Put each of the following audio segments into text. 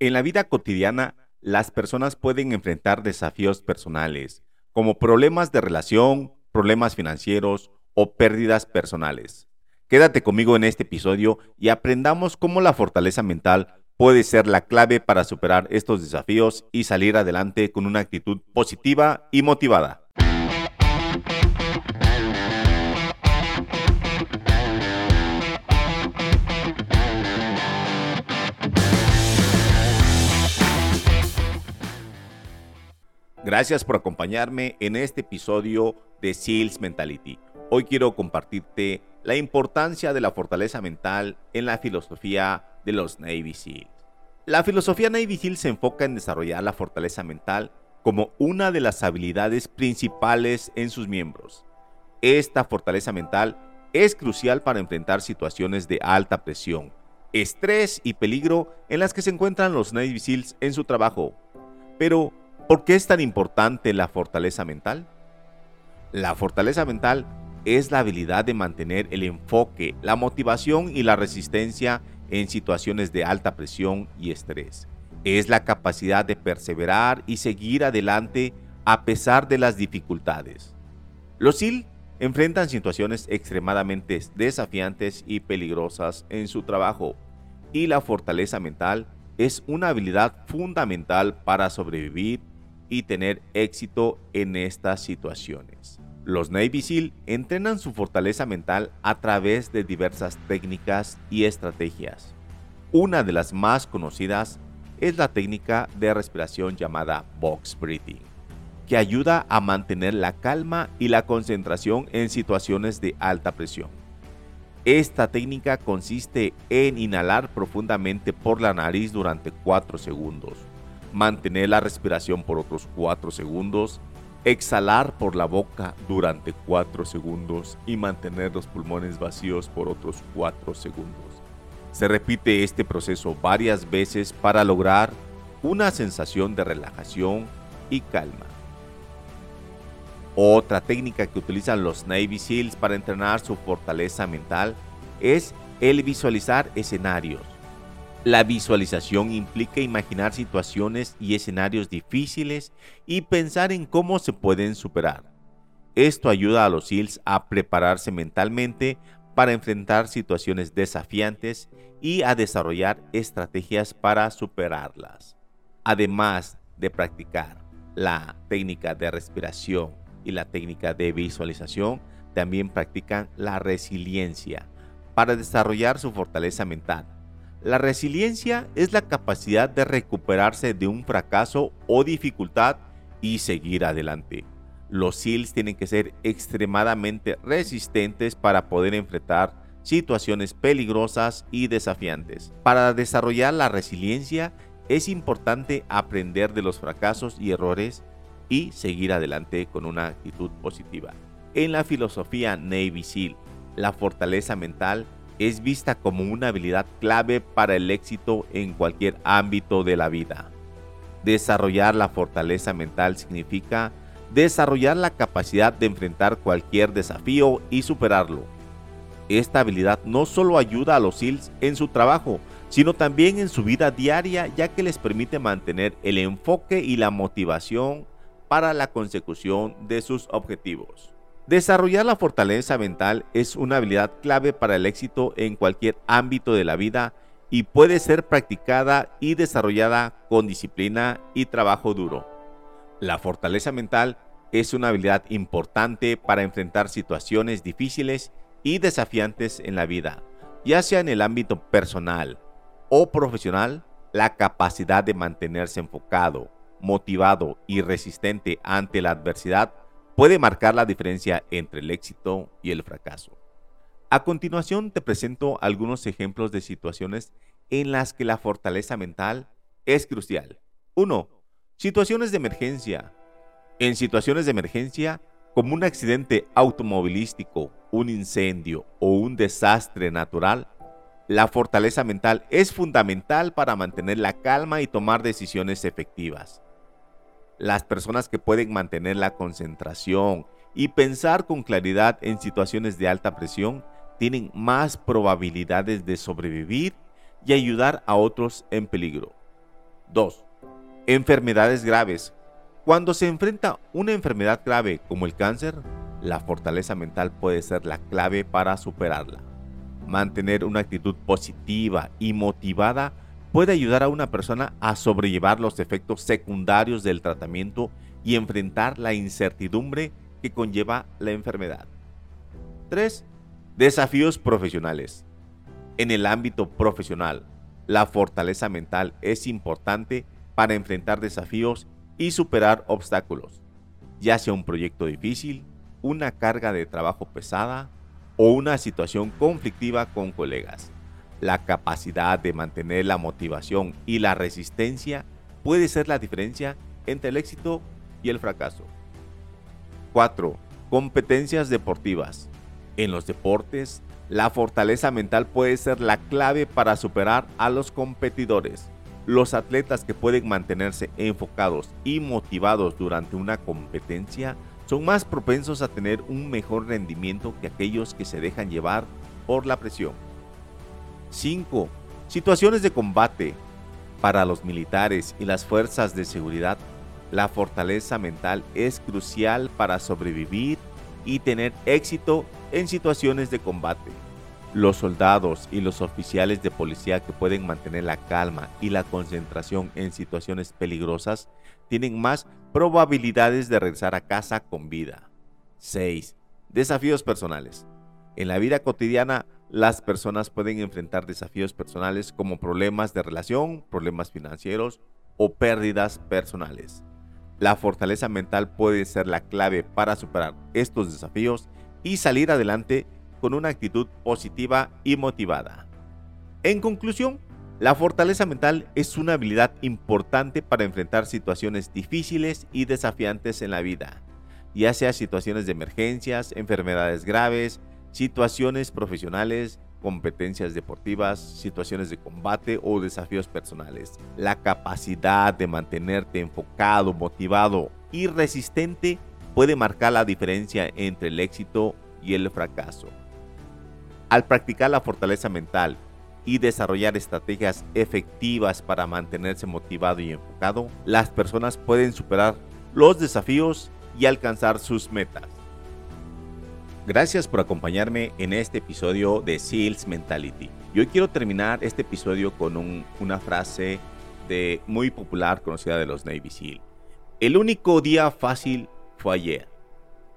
En la vida cotidiana, las personas pueden enfrentar desafíos personales, como problemas de relación, problemas financieros o pérdidas personales. Quédate conmigo en este episodio y aprendamos cómo la fortaleza mental puede ser la clave para superar estos desafíos y salir adelante con una actitud positiva y motivada. Gracias por acompañarme en este episodio de Seals Mentality. Hoy quiero compartirte la importancia de la fortaleza mental en la filosofía de los Navy SEALs. La filosofía Navy SEAL se enfoca en desarrollar la fortaleza mental como una de las habilidades principales en sus miembros. Esta fortaleza mental es crucial para enfrentar situaciones de alta presión, estrés y peligro en las que se encuentran los Navy SEALs en su trabajo. Pero, ¿Por qué es tan importante la fortaleza mental? La fortaleza mental es la habilidad de mantener el enfoque, la motivación y la resistencia en situaciones de alta presión y estrés. Es la capacidad de perseverar y seguir adelante a pesar de las dificultades. Los SIL enfrentan situaciones extremadamente desafiantes y peligrosas en su trabajo y la fortaleza mental es una habilidad fundamental para sobrevivir y tener éxito en estas situaciones. Los Navy SEAL entrenan su fortaleza mental a través de diversas técnicas y estrategias. Una de las más conocidas es la técnica de respiración llamada box breathing, que ayuda a mantener la calma y la concentración en situaciones de alta presión. Esta técnica consiste en inhalar profundamente por la nariz durante 4 segundos mantener la respiración por otros 4 segundos, exhalar por la boca durante 4 segundos y mantener los pulmones vacíos por otros 4 segundos. Se repite este proceso varias veces para lograr una sensación de relajación y calma. Otra técnica que utilizan los Navy SEALs para entrenar su fortaleza mental es el visualizar escenarios la visualización implica imaginar situaciones y escenarios difíciles y pensar en cómo se pueden superar. Esto ayuda a los SEALs a prepararse mentalmente para enfrentar situaciones desafiantes y a desarrollar estrategias para superarlas. Además de practicar la técnica de respiración y la técnica de visualización, también practican la resiliencia para desarrollar su fortaleza mental la resiliencia es la capacidad de recuperarse de un fracaso o dificultad y seguir adelante. Los SEALs tienen que ser extremadamente resistentes para poder enfrentar situaciones peligrosas y desafiantes. Para desarrollar la resiliencia es importante aprender de los fracasos y errores y seguir adelante con una actitud positiva. En la filosofía Navy SEAL, la fortaleza mental es vista como una habilidad clave para el éxito en cualquier ámbito de la vida. Desarrollar la fortaleza mental significa desarrollar la capacidad de enfrentar cualquier desafío y superarlo. Esta habilidad no solo ayuda a los SEALs en su trabajo, sino también en su vida diaria ya que les permite mantener el enfoque y la motivación para la consecución de sus objetivos. Desarrollar la fortaleza mental es una habilidad clave para el éxito en cualquier ámbito de la vida y puede ser practicada y desarrollada con disciplina y trabajo duro. La fortaleza mental es una habilidad importante para enfrentar situaciones difíciles y desafiantes en la vida, ya sea en el ámbito personal o profesional, la capacidad de mantenerse enfocado, motivado y resistente ante la adversidad puede marcar la diferencia entre el éxito y el fracaso. A continuación te presento algunos ejemplos de situaciones en las que la fortaleza mental es crucial. 1. Situaciones de emergencia. En situaciones de emergencia, como un accidente automovilístico, un incendio o un desastre natural, la fortaleza mental es fundamental para mantener la calma y tomar decisiones efectivas. Las personas que pueden mantener la concentración y pensar con claridad en situaciones de alta presión tienen más probabilidades de sobrevivir y ayudar a otros en peligro. 2. Enfermedades graves. Cuando se enfrenta una enfermedad grave como el cáncer, la fortaleza mental puede ser la clave para superarla. Mantener una actitud positiva y motivada puede ayudar a una persona a sobrellevar los efectos secundarios del tratamiento y enfrentar la incertidumbre que conlleva la enfermedad. 3. Desafíos profesionales. En el ámbito profesional, la fortaleza mental es importante para enfrentar desafíos y superar obstáculos, ya sea un proyecto difícil, una carga de trabajo pesada o una situación conflictiva con colegas. La capacidad de mantener la motivación y la resistencia puede ser la diferencia entre el éxito y el fracaso. 4. Competencias deportivas. En los deportes, la fortaleza mental puede ser la clave para superar a los competidores. Los atletas que pueden mantenerse enfocados y motivados durante una competencia son más propensos a tener un mejor rendimiento que aquellos que se dejan llevar por la presión. 5. Situaciones de combate. Para los militares y las fuerzas de seguridad, la fortaleza mental es crucial para sobrevivir y tener éxito en situaciones de combate. Los soldados y los oficiales de policía que pueden mantener la calma y la concentración en situaciones peligrosas tienen más probabilidades de regresar a casa con vida. 6. Desafíos personales. En la vida cotidiana, las personas pueden enfrentar desafíos personales como problemas de relación, problemas financieros o pérdidas personales. La fortaleza mental puede ser la clave para superar estos desafíos y salir adelante con una actitud positiva y motivada. En conclusión, la fortaleza mental es una habilidad importante para enfrentar situaciones difíciles y desafiantes en la vida, ya sea situaciones de emergencias, enfermedades graves, situaciones profesionales, competencias deportivas, situaciones de combate o desafíos personales. La capacidad de mantenerte enfocado, motivado y resistente puede marcar la diferencia entre el éxito y el fracaso. Al practicar la fortaleza mental y desarrollar estrategias efectivas para mantenerse motivado y enfocado, las personas pueden superar los desafíos y alcanzar sus metas. Gracias por acompañarme en este episodio de Seals Mentality. Yo quiero terminar este episodio con una frase de muy popular conocida de los Navy SEAL. El único día fácil fue ayer.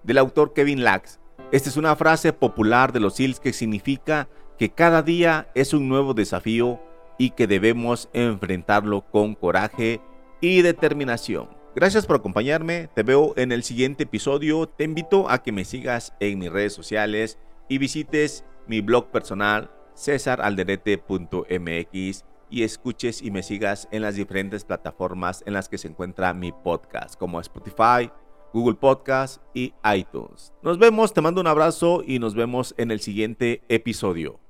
Del autor Kevin Lax. Esta es una frase popular de los SEALs que significa que cada día es un nuevo desafío y que debemos enfrentarlo con coraje y determinación. Gracias por acompañarme, te veo en el siguiente episodio, te invito a que me sigas en mis redes sociales y visites mi blog personal cesaralderete.mx y escuches y me sigas en las diferentes plataformas en las que se encuentra mi podcast, como Spotify, Google Podcast y iTunes. Nos vemos, te mando un abrazo y nos vemos en el siguiente episodio.